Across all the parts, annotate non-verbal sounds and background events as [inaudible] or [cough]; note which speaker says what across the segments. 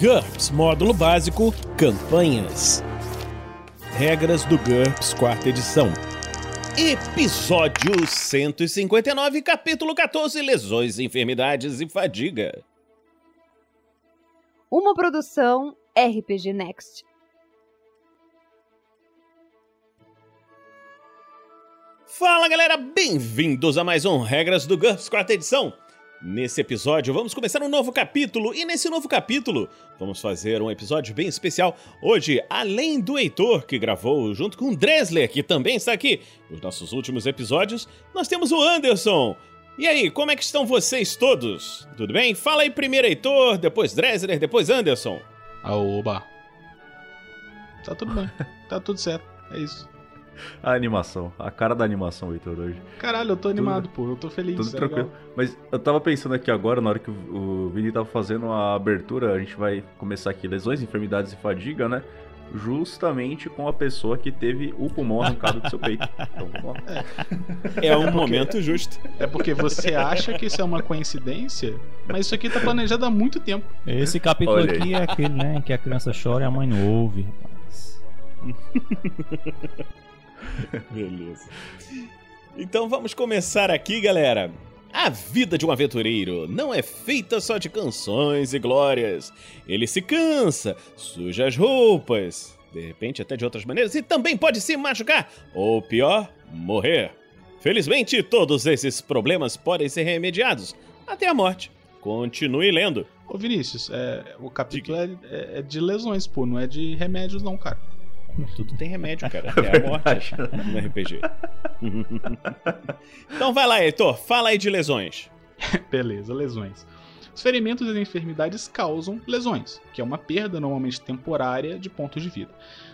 Speaker 1: GURPS Módulo Básico Campanhas. Regras do GURPS Quarta Edição. Episódio 159, capítulo 14: Lesões, Enfermidades e Fadiga.
Speaker 2: Uma produção RPG Next.
Speaker 1: Fala galera, bem-vindos a mais um Regras do GURPS Quarta Edição. Nesse episódio, vamos começar um novo capítulo, e nesse novo capítulo, vamos fazer um episódio bem especial. Hoje, além do Heitor, que gravou junto com o Dresler, que também está aqui nos nossos últimos episódios, nós temos o Anderson. E aí, como é que estão vocês todos? Tudo bem? Fala aí primeiro Heitor, depois Dresler, depois Anderson.
Speaker 3: Aoba. Tá tudo bem, [laughs] tá tudo certo, é isso.
Speaker 4: A animação, a cara da animação, Heitor, hoje.
Speaker 3: Caralho, eu tô animado, pô, eu tô feliz.
Speaker 4: Tudo
Speaker 3: é
Speaker 4: tranquilo.
Speaker 3: legal.
Speaker 4: Mas eu tava pensando aqui agora, na hora que o Vini tava fazendo a abertura, a gente vai começar aqui lesões, enfermidades e fadiga, né? Justamente com a pessoa que teve o pulmão arrancado do seu peito. Então vamos lá.
Speaker 1: É um momento justo.
Speaker 3: É porque você acha que isso é uma coincidência, mas isso aqui tá planejado há muito tempo.
Speaker 5: Esse capítulo
Speaker 4: Olha aí.
Speaker 5: aqui é aquele, né? em Que a criança chora e a mãe não ouve, rapaz. [laughs]
Speaker 1: Beleza. Então vamos começar aqui, galera. A vida de um aventureiro não é feita só de canções e glórias. Ele se cansa, suja as roupas, de repente até de outras maneiras, e também pode se machucar, ou pior, morrer. Felizmente, todos esses problemas podem ser remediados até a morte. Continue lendo.
Speaker 3: Ô Vinícius, é, o capítulo é, é- é de lesões, pô, não é de remédios não, cara.
Speaker 1: Tudo tem remédio, cara. Até [laughs] a morte [laughs] no RPG. então vai lá, Heitor. Fala aí de lesões. [laughs]
Speaker 3: Beleza, lesões. Os ferimentos e as enfermidades causam lesões, que é uma perda normalmente temporária de pontos de vida.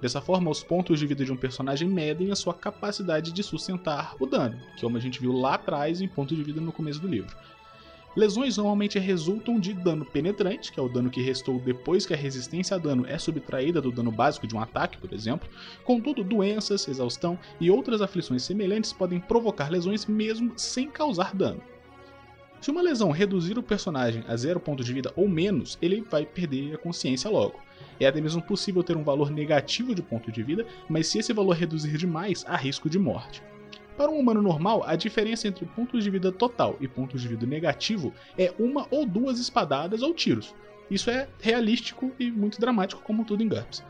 Speaker 3: Dessa forma, os pontos de vida de um personagem medem a sua capacidade de sustentar o dano, que é como a gente viu lá atrás em pontos de vida no começo do livro. Lesões normalmente resultam de dano penetrante, que é o dano que restou depois que a resistência a dano é subtraída do dano básico de um ataque, por exemplo. Contudo, doenças, exaustão e outras aflições semelhantes podem provocar lesões mesmo sem causar dano. Se uma lesão reduzir o personagem a zero ponto de vida ou menos, ele vai perder a consciência logo. É até mesmo possível ter um valor negativo de ponto de vida, mas se esse valor reduzir demais, há risco de morte. Para um humano normal, a diferença entre pontos de vida total e pontos de vida negativo é uma ou duas espadadas ou tiros. Isso é realístico e muito dramático, como tudo em GURPS.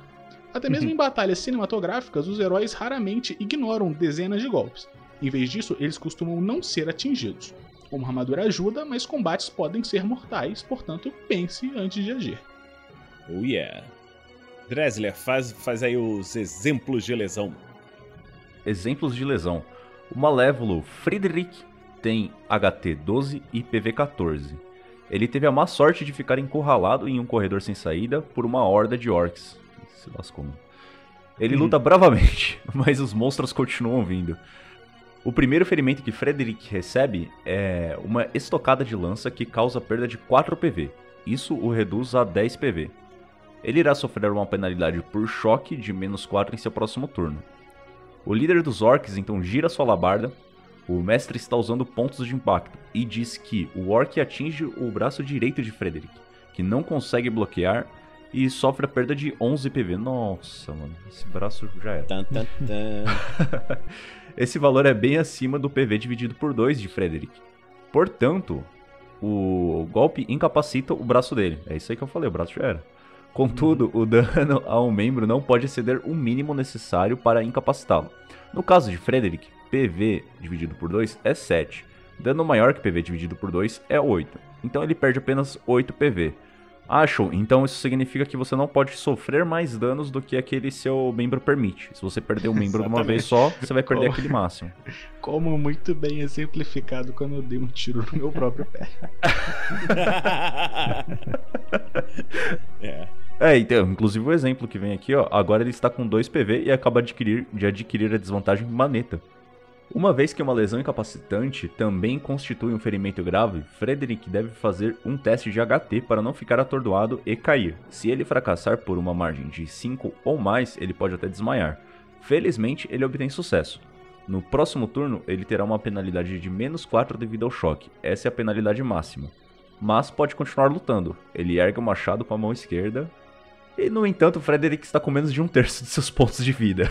Speaker 3: Até mesmo em batalhas cinematográficas, os heróis raramente ignoram dezenas de golpes. Em vez disso, eles costumam não ser atingidos. Uma armadura ajuda, mas combates podem ser mortais, portanto, pense antes de agir.
Speaker 1: Oh yeah. Dresler, faz, faz aí os exemplos de lesão.
Speaker 4: Exemplos de lesão. O malévolo Friedrich tem HT 12 e PV 14. Ele teve a má sorte de ficar encurralado em um corredor sem saída por uma horda de orcs. Se lascou. mano. Ele luta bravamente, [laughs] mas os monstros continuam vindo. O primeiro ferimento que Frederick recebe é uma estocada de lança que causa perda de 4 PV. Isso o reduz a 10 PV. Ele irá sofrer uma penalidade por choque de menos 4 em seu próximo turno. O líder dos orcs então gira sua alabarda. O mestre está usando pontos de impacto e diz que o orc atinge o braço direito de Frederick, que não consegue bloquear e sofre a perda de 11 PV. Nossa, mano, esse braço já era.
Speaker 1: Tan, tan, tan. [laughs]
Speaker 4: Esse valor é bem acima do PV dividido por 2 de Frederick. Portanto, o golpe incapacita o braço dele. É isso aí que eu falei, o braço já era. Contudo, o dano [laughs] a um membro não pode exceder o mínimo necessário para incapacitá-lo. No caso de Frederick, PV dividido por 2 é 7. Dano maior que PV dividido por 2 é 8. Então ele perde apenas 8 PV. Acham? Então isso significa que você não pode sofrer mais danos do que aquele seu membro permite. Se você perder um membro de uma vez só, você vai perder
Speaker 3: Como?
Speaker 4: aquele máximo.
Speaker 3: Como muito bem exemplificado quando eu dei um tiro no meu próprio pé. [laughs]
Speaker 1: é.
Speaker 4: É, então, inclusive o exemplo que vem aqui, ó, agora ele está com 2 PV e acaba de adquirir, de adquirir a desvantagem maneta. Uma vez que uma lesão incapacitante também constitui um ferimento grave, Frederick deve fazer um teste de HT para não ficar atordoado e cair. Se ele fracassar por uma margem de 5 ou mais, ele pode até desmaiar. Felizmente, ele obtém sucesso. No próximo turno, ele terá uma penalidade de menos 4 devido ao choque. Essa é a penalidade máxima. mas pode continuar lutando. Ele ergue o machado com a mão esquerda. E, no entanto, Frederick está com menos de um terço de seus pontos de vida.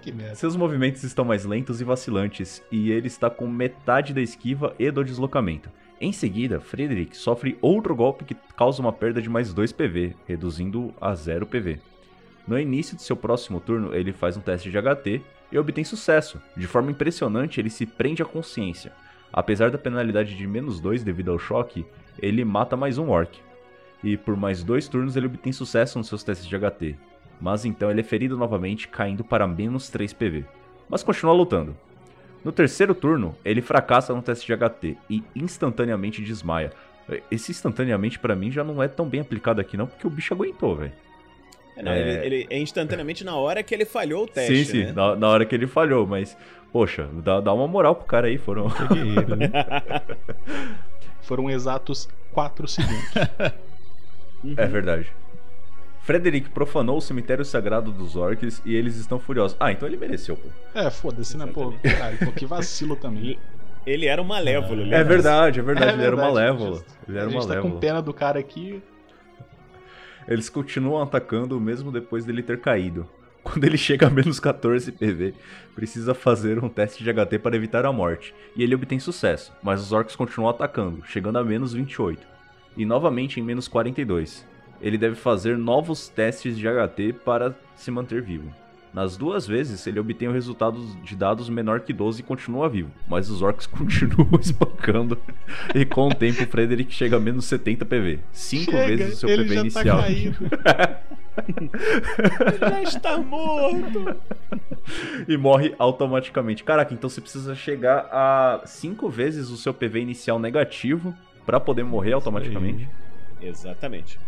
Speaker 3: Que merda.
Speaker 4: Seus movimentos estão mais lentos e vacilantes, e ele está com metade da esquiva e do deslocamento. Em seguida, Frederick sofre outro golpe que causa uma perda de mais 2 PV, reduzindo a 0 PV. No início de seu próximo turno, ele faz um teste de HT e obtém sucesso. De forma impressionante, ele se prende à consciência. Apesar da penalidade de menos 2 devido ao choque, ele mata mais um orc. E por mais dois turnos ele obtém sucesso nos seus testes de HT. Mas então ele é ferido novamente, caindo para menos 3 PV. Mas continua lutando. No terceiro turno, ele fracassa no teste de HT e instantaneamente desmaia. Esse instantaneamente pra mim já não é tão bem aplicado aqui não, porque o bicho aguentou, velho.
Speaker 1: É, não,
Speaker 4: É.
Speaker 1: Ele, ele é instantaneamente na hora que ele falhou o teste,
Speaker 4: sim, sim,
Speaker 1: né?
Speaker 4: na, na hora que ele falhou, mas, poxa, dá, dá uma moral pro cara aí, foram.
Speaker 5: Né? [laughs]
Speaker 3: Foram exatos 4 segundos.
Speaker 1: Uhum.
Speaker 4: É verdade. Frederick profanou o cemitério sagrado dos orcs e eles estão furiosos. Ah, então ele mereceu, pô.
Speaker 3: É, foda-se, né? Pô, caralho, pô, que vacilo também.
Speaker 1: Ele era um malévolo,
Speaker 5: É
Speaker 1: lembra?
Speaker 4: É verdade, é verdade,
Speaker 3: É
Speaker 4: ele era
Speaker 3: verdade,
Speaker 4: malévolo. Ele era
Speaker 3: a gente tá
Speaker 4: malévolo.
Speaker 3: com pena do cara aqui.
Speaker 4: Eles continuam atacando mesmo depois dele ter caído. [laughs] Quando ele chega a menos 14 PV, precisa fazer um teste de HT para evitar a morte. E ele obtém sucesso, mas os orcs continuam atacando, chegando a menos 28. E novamente em menos 42. Ele deve fazer novos testes de HT para se manter vivo. Nas duas vezes, ele obtém o resultado de dados menor que 12 e continua vivo, mas os orcs [laughs] continuam espancando. E com o tempo, Frederick chega a menos 70 PV, 5
Speaker 3: Chega,
Speaker 4: vezes o seu
Speaker 3: ele
Speaker 4: PV
Speaker 3: já
Speaker 4: inicial.
Speaker 3: Tá caído. [laughs]
Speaker 1: Ele já está morto.
Speaker 4: e morre automaticamente. Caraca, então você precisa chegar a 5 vezes o seu PV inicial negativo pra poder morrer automaticamente.
Speaker 1: Exatamente.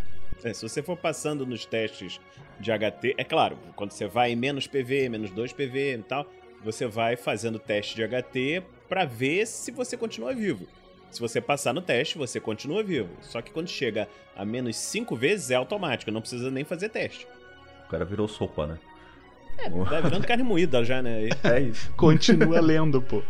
Speaker 1: É, se você for passando nos testes de HT, é claro, quando você vai em menos PV, menos 2 PV e tal, você vai fazendo teste de HT pra ver se você continua vivo. Se você passar no teste, você continua vivo. Só que quando chega a menos 5 vezes é automático, não precisa nem fazer teste.
Speaker 4: O cara virou sopa, né?
Speaker 1: Tá virando carne moída já, né? [laughs]
Speaker 4: É isso.
Speaker 3: Continua lendo, pô.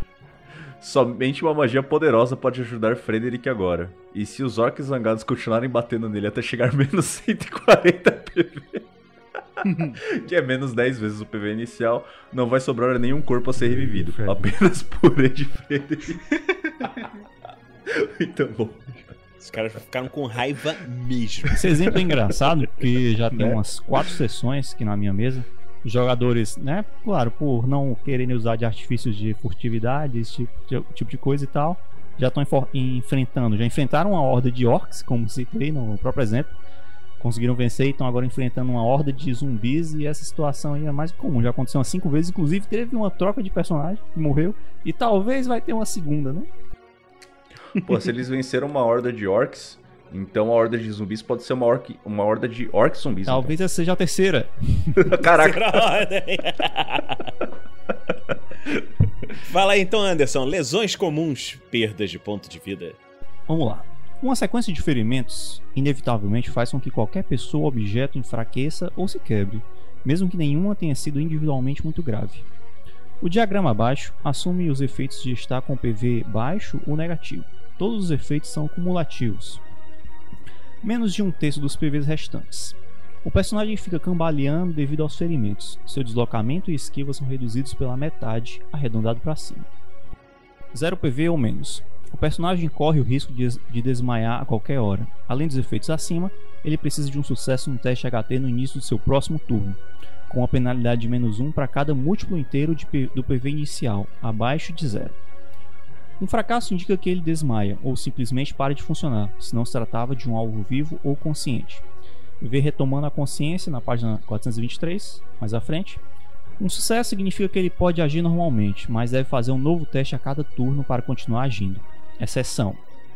Speaker 4: Somente uma magia poderosa pode ajudar Frederick agora. E se os orcs zangados continuarem batendo nele até chegar a [laughs] menos 140 PV, [laughs] que é menos 10 vezes o PV inicial, não vai sobrar nenhum corpo a ser revivido. [laughs]
Speaker 5: Frederick.
Speaker 4: Apenas purê de Frederick. Muito bom.
Speaker 1: Os caras ficaram com raiva mesmo.
Speaker 5: Esse exemplo é engraçado, porque já tem
Speaker 4: Né?
Speaker 5: umas quatro sessões aqui na minha mesa. Os jogadores, né, claro, por não quererem usar de artifícios de furtividade, esse tipo de, tipo de coisa e tal, já estão enfrentando, já enfrentaram uma horda de orcs, como citei no próprio exemplo, conseguiram vencer e estão agora enfrentando uma horda de zumbis. E essa situação aí é mais comum, já aconteceu umas cinco vezes, inclusive teve uma troca de personagem que morreu. E talvez vai ter uma segunda, né?
Speaker 4: Pô, se eles venceram uma horda de orcs, então a horda de zumbis pode ser uma, orc, uma horda de orcs zumbis.
Speaker 5: Talvez essa seja a terceira.
Speaker 4: então. [laughs] Caraca. [laughs]
Speaker 1: Fala aí então, Anderson. Lesões comuns, perdas de ponto de vida.
Speaker 5: Vamos lá. Uma sequência de ferimentos inevitavelmente faz com que qualquer pessoa ou objeto enfraqueça ou se quebre, mesmo que nenhuma tenha sido individualmente muito grave. O diagrama abaixo assume os efeitos de estar com PV baixo ou negativo. Todos os efeitos são cumulativos, menos de um terço dos PVs restantes. O personagem fica cambaleando devido aos ferimentos. Seu deslocamento e esquiva são reduzidos pela metade, arredondado para cima. 0 PV ou menos. O personagem corre o risco de, de desmaiar a qualquer hora. Além dos efeitos acima, ele precisa de um sucesso no teste HT no início do seu próximo turno, com uma penalidade de menos 1 para cada múltiplo inteiro de do PV inicial, abaixo de 0. Um fracasso indica que ele desmaia ou simplesmente para de funcionar, se não se tratava de um alvo vivo ou consciente. Vê retomando a consciência na página 423, mais à frente. Um sucesso significa que ele pode agir normalmente, mas deve fazer um novo teste a cada turno para continuar agindo. Exceção: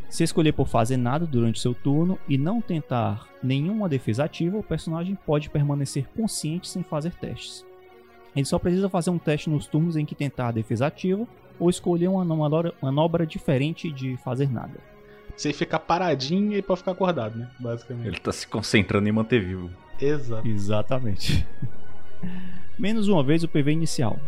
Speaker 5: se escolher por fazer nada durante seu turno e não tentar nenhuma defesa ativa, o personagem pode permanecer consciente sem fazer testes. Ele só precisa fazer um teste nos turnos em que tentar defesa ativa ou escolher uma manobra, manobra diferente de fazer nada.
Speaker 3: Você ficar paradinho e pode ficar acordado, né? Basicamente.
Speaker 4: Ele tá se concentrando em manter vivo.
Speaker 3: Exato.
Speaker 5: Exatamente. [laughs] Menos uma vez o PV inicial.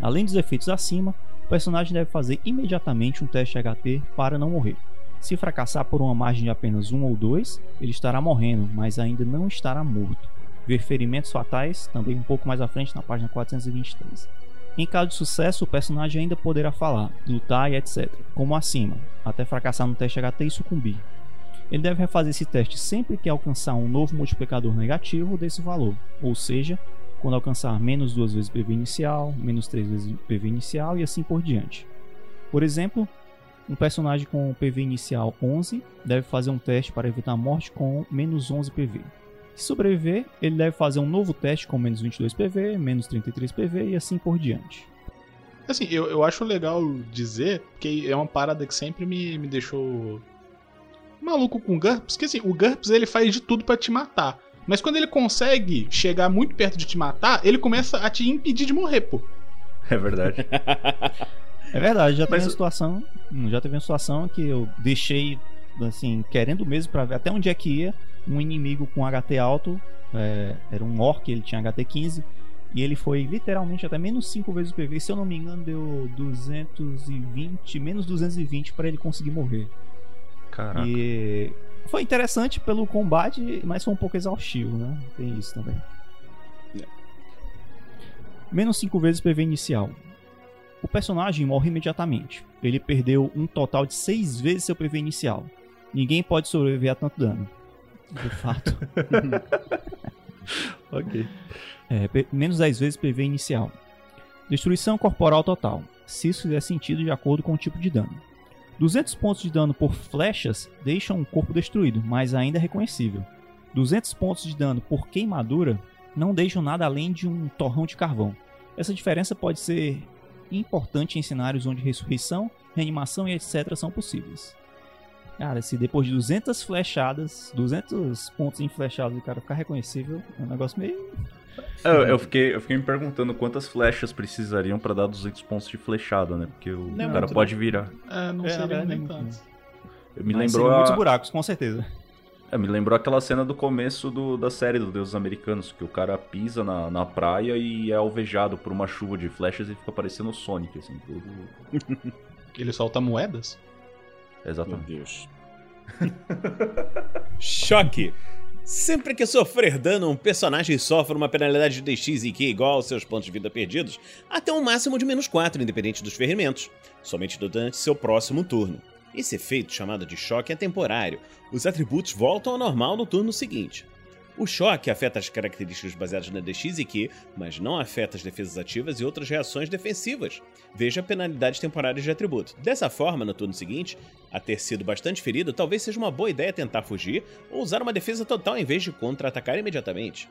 Speaker 5: Além dos efeitos acima, o personagem deve fazer imediatamente um teste HT para não morrer. Se fracassar por uma margem de apenas um ou dois, ele estará morrendo, mas ainda não estará morto. Ver ferimentos fatais também um pouco mais à frente na página 423. Em caso de sucesso, o personagem ainda poderá falar, lutar e etc., como acima, até fracassar no teste HT e sucumbir. Ele deve refazer esse teste sempre que alcançar um novo multiplicador negativo desse valor, ou seja, quando alcançar menos duas vezes o PV inicial, menos três vezes o PV inicial e assim por diante. Por exemplo, um personagem com PV inicial 11 deve fazer um teste para evitar morte com menos 11 PV. Se sobreviver, ele deve fazer um novo teste com menos 22 PV, menos 33 PV e assim por diante.
Speaker 3: Assim, eu, eu acho legal dizer que é uma parada que sempre me, me deixou maluco com o GURPS, que assim, o GURPS ele faz de tudo para te matar. Mas quando ele consegue chegar muito perto de te matar, ele começa a te impedir de morrer, pô. [laughs]
Speaker 4: É verdade.
Speaker 5: É verdade, já teve
Speaker 4: Mas-
Speaker 5: uma situação, hum, já teve uma situação que eu deixei assim, querendo mesmo pra ver até onde é que ia um inimigo com HT alto, é, era um orc, ele tinha HT 15 e ele foi literalmente até menos 5 vezes o PV, se eu não me engano, deu 220, menos 220 pra ele conseguir morrer.
Speaker 4: Caraca.
Speaker 5: E foi interessante pelo combate, mas foi um pouco exaustivo, né? Tem isso também. Menos 5 vezes PV inicial. O personagem morre imediatamente. Ele perdeu um total de 6 vezes seu PV inicial. Ninguém pode sobreviver a tanto dano. De fato. [laughs]
Speaker 4: Ok.
Speaker 5: É, menos 10 vezes PV inicial. Destruição corporal total, se isso fizer sentido de acordo com o tipo de dano. 200 pontos de dano por flechas deixam o corpo destruído, mas ainda é reconhecível. 200 pontos de dano por queimadura não deixam nada além de um torrão de carvão. Essa diferença pode ser importante em cenários onde ressurreição, reanimação e etc. são possíveis. Cara, se depois de 200 flechadas, 200 pontos em flechadas o cara ficar reconhecível, é um negócio meio
Speaker 4: Eu, eu fiquei, eu fiquei me perguntando quantas flechas precisariam pra dar 200 pontos de flechada, né? Porque o
Speaker 1: Não é
Speaker 4: cara pode virar.
Speaker 3: É, não
Speaker 5: É,
Speaker 3: seria nem
Speaker 5: verdade,
Speaker 3: tanto.
Speaker 4: Eu me
Speaker 5: Mas
Speaker 4: lembrou a-
Speaker 5: muitos buracos, com certeza.
Speaker 4: É, me lembrou aquela cena do começo do- da série dos Deuses Americanos, que o cara pisa na, na praia e é alvejado por uma chuva de flechas e fica parecendo o Sonic, assim, tudo. [laughs]
Speaker 3: Ele solta moedas?
Speaker 1: Meu
Speaker 4: Exatamente.
Speaker 1: Deus. [laughs] Choque. Sempre que sofrer dano, um personagem sofre uma penalidade de DX e Q igual aos seus pontos de vida perdidos, até um máximo de menos 4, independente dos ferimentos, somente durante seu próximo turno. Esse efeito, chamado de choque, é temporário. Os atributos voltam ao normal no turno seguinte. O choque afeta as características baseadas na DX e Q, mas não afeta as defesas ativas e outras reações defensivas. Veja penalidades temporárias de atributo. Dessa forma, no turno seguinte, a ter sido bastante ferido, talvez seja uma boa ideia tentar fugir ou usar uma defesa total em vez de contra-atacar imediatamente.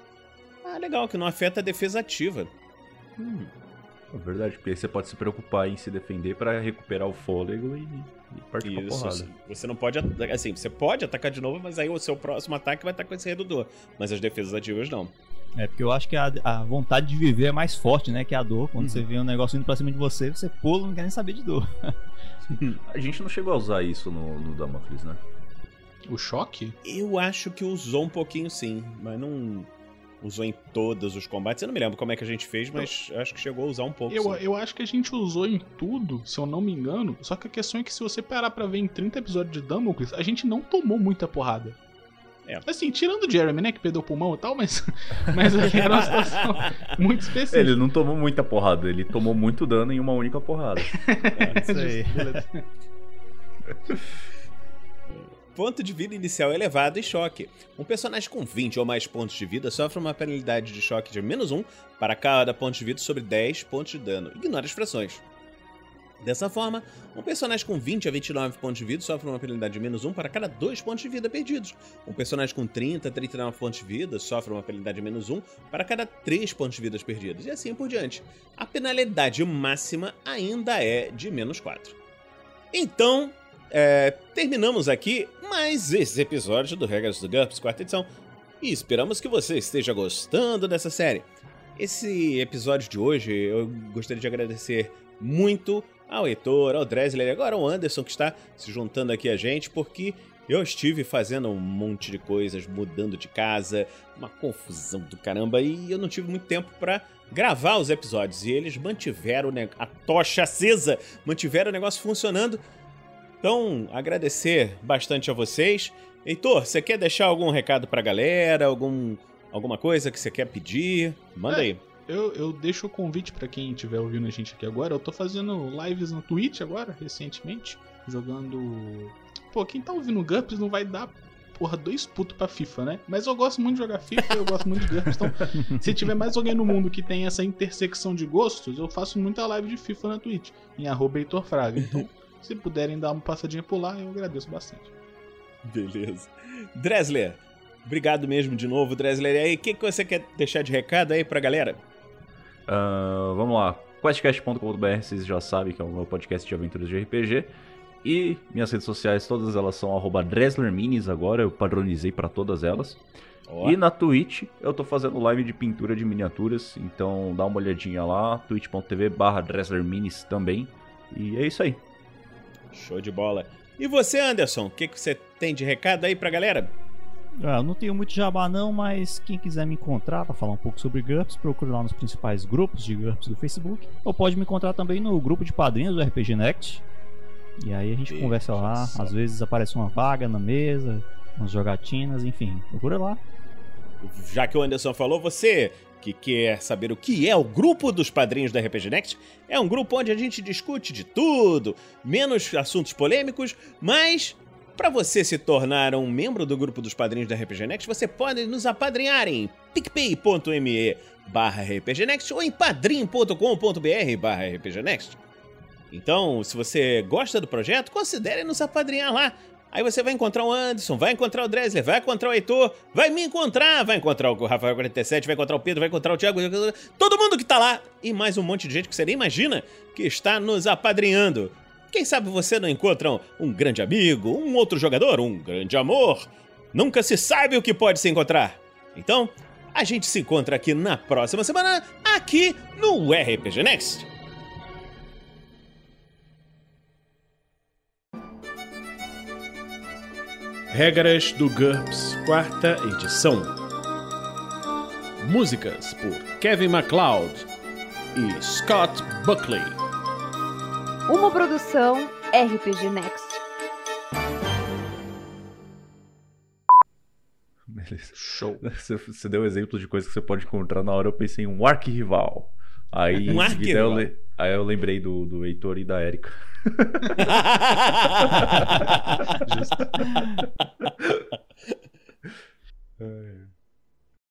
Speaker 1: Ah, legal, que não afeta a defesa ativa. Hum,
Speaker 4: É verdade, porque aí você pode se preocupar em se defender pra recuperar o fôlego e, e partir pra
Speaker 1: isso.
Speaker 4: porrada.
Speaker 1: Você não pode. Assim, você pode atacar de novo, mas aí o seu próximo ataque vai estar com esse redutor. Mas as defesas ativas não.
Speaker 5: É, porque eu acho que a, a vontade de viver é mais forte, né, que a dor. Quando
Speaker 1: Uhum.
Speaker 5: você vê um negócio indo pra cima de você, você pula, não quer nem saber de dor. [laughs]
Speaker 4: A gente não chegou a usar isso no, no Damocles, né?
Speaker 3: O choque?
Speaker 1: Eu acho que usou um pouquinho sim, mas não usou em todos os combates. Eu não me lembro como é que a gente fez, mas acho que chegou a usar um pouco.
Speaker 3: Eu,
Speaker 1: sim.
Speaker 3: eu acho que a gente usou em tudo, se eu não me engano. Só que a questão é que se você parar pra ver em 30 episódios de Damocles, a gente não tomou muita porrada.
Speaker 1: É.
Speaker 3: Assim, tirando o Jeremy, né, que perdeu o pulmão e tal, mas, [laughs] mas era uma situação [laughs] muito específica.
Speaker 4: Ele não tomou muita porrada, ele tomou muito dano em uma única porrada. [laughs]
Speaker 5: É isso aí.
Speaker 1: Ponto de vida inicial elevado e choque. Um personagem com 20 ou mais pontos de vida sofre uma penalidade de choque de menos 1 para cada ponto de vida sobre 10 pontos de dano. Ignore as frações. Dessa forma, um personagem com 20 a 29 pontos de vida sofre uma penalidade de menos 1 para cada 2 pontos de vida perdidos. Um personagem com 30 a 39 pontos de vida sofre uma penalidade de menos 1 para cada 3 pontos de vida perdidos. E assim por diante. A penalidade máxima ainda é de menos 4. Então, é, terminamos aqui mais esse episódio do Regras do GURPS, quarta edição. E esperamos que você esteja gostando dessa série. Esse episódio de hoje eu gostaria de agradecer muito ao Heitor, ao Dresler e agora ao Anderson que está se juntando aqui a gente, porque eu estive fazendo um monte de coisas, mudando de casa, uma confusão do caramba, e eu não tive muito tempo para gravar os episódios. E eles mantiveram a tocha acesa, mantiveram o negócio funcionando Então, agradecer bastante a vocês. Heitor, você quer deixar algum recado pra galera? Algum, alguma coisa que você quer pedir? Manda
Speaker 3: É.
Speaker 1: aí.
Speaker 3: Eu, eu deixo o convite pra quem estiver ouvindo a gente aqui agora. Eu tô fazendo lives no Twitch agora, recentemente, jogando. Pô, quem tá ouvindo GURPS não vai dar, porra, dois putos pra FIFA, né? Mas eu gosto muito de jogar FIFA, eu gosto muito de GURPS. Então, [laughs] se tiver mais alguém no mundo que tem essa intersecção de gostos, eu faço muita live de FIFA na Twitch, em arroba Heitor Fraga. Então, se puderem dar uma passadinha por lá, eu agradeço bastante.
Speaker 1: Beleza. Dresler, obrigado mesmo de novo, Dresler. E aí, o que, que você quer deixar de recado aí pra galera?
Speaker 4: Ah, vamos lá. Questcast.com.br, vocês já sabem que é o meu podcast de aventuras de RPG. E minhas redes sociais, todas elas são arroba DreslerMinis agora, eu padronizei pra todas elas.
Speaker 1: Ó,
Speaker 4: E na Twitch eu tô fazendo live de pintura de miniaturas, então dá uma olhadinha lá, twitch.tv barra DreslerMinis também. E é isso aí.
Speaker 1: Show de bola. E você, Anderson, o que, que você tem de recado aí pra galera?
Speaker 5: Ah, eu não tenho muito jabá não, mas quem quiser me encontrar para falar um pouco sobre GURPS, procure lá nos principais grupos de GURPS do Facebook. Ou pode me encontrar também no grupo de padrinhos do RPG Next. E aí a gente conversa lá,
Speaker 1: só.
Speaker 5: às vezes aparece uma vaga na mesa, umas jogatinas, enfim. Procura lá.
Speaker 1: Já que o Anderson falou, você que quer saber o que é o grupo dos padrinhos da RPG Next, é um grupo onde a gente discute de tudo, menos assuntos polêmicos, mas para você se tornar um membro do grupo dos padrinhos da RPG Next, você pode nos apadrinhar em picpay.me barra rpgnext ou em padrim.com.br barra rpgnext. Então, se você gosta do projeto, considere nos apadrinhar lá. Aí você vai encontrar o Anderson, vai encontrar o Dresler, vai encontrar o Heitor, vai me encontrar, vai encontrar o Rafael47, vai encontrar o Pedro, vai encontrar o Thiago, todo mundo que tá lá e mais um monte de gente que você nem imagina que está nos apadrinhando. Quem sabe você não encontra um, um grande amigo, um outro jogador, um grande amor. Nunca se sabe o que pode se encontrar. Então, a gente se encontra aqui na próxima semana, aqui no RPG Next. Regras do GURPS, quarta edição. Músicas por Kevin MacLeod e Scott Buckley.
Speaker 2: Uma produção RPG Next.
Speaker 4: Beleza.
Speaker 3: Show.
Speaker 4: Você, você deu exemplo de coisas que você pode encontrar na hora, eu pensei em um arquirrival. Aí,
Speaker 1: Um
Speaker 4: em seguida, eu
Speaker 1: arquirrival.
Speaker 4: Aí eu lembrei do, do Heitor e da Erika. [laughs] [laughs]
Speaker 3: Justo.
Speaker 4: É.